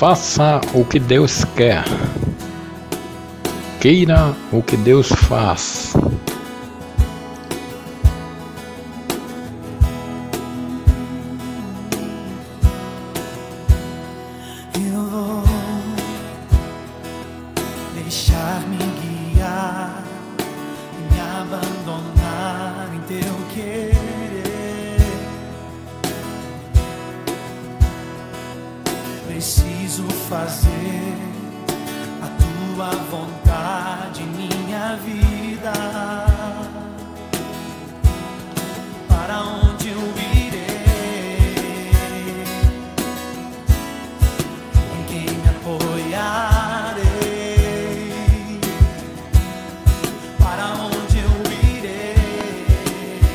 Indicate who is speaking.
Speaker 1: Faça o que Deus quer. Queira o que Deus faz.
Speaker 2: Eu vou deixar-me preciso fazer a tua vontade, minha vida. Para onde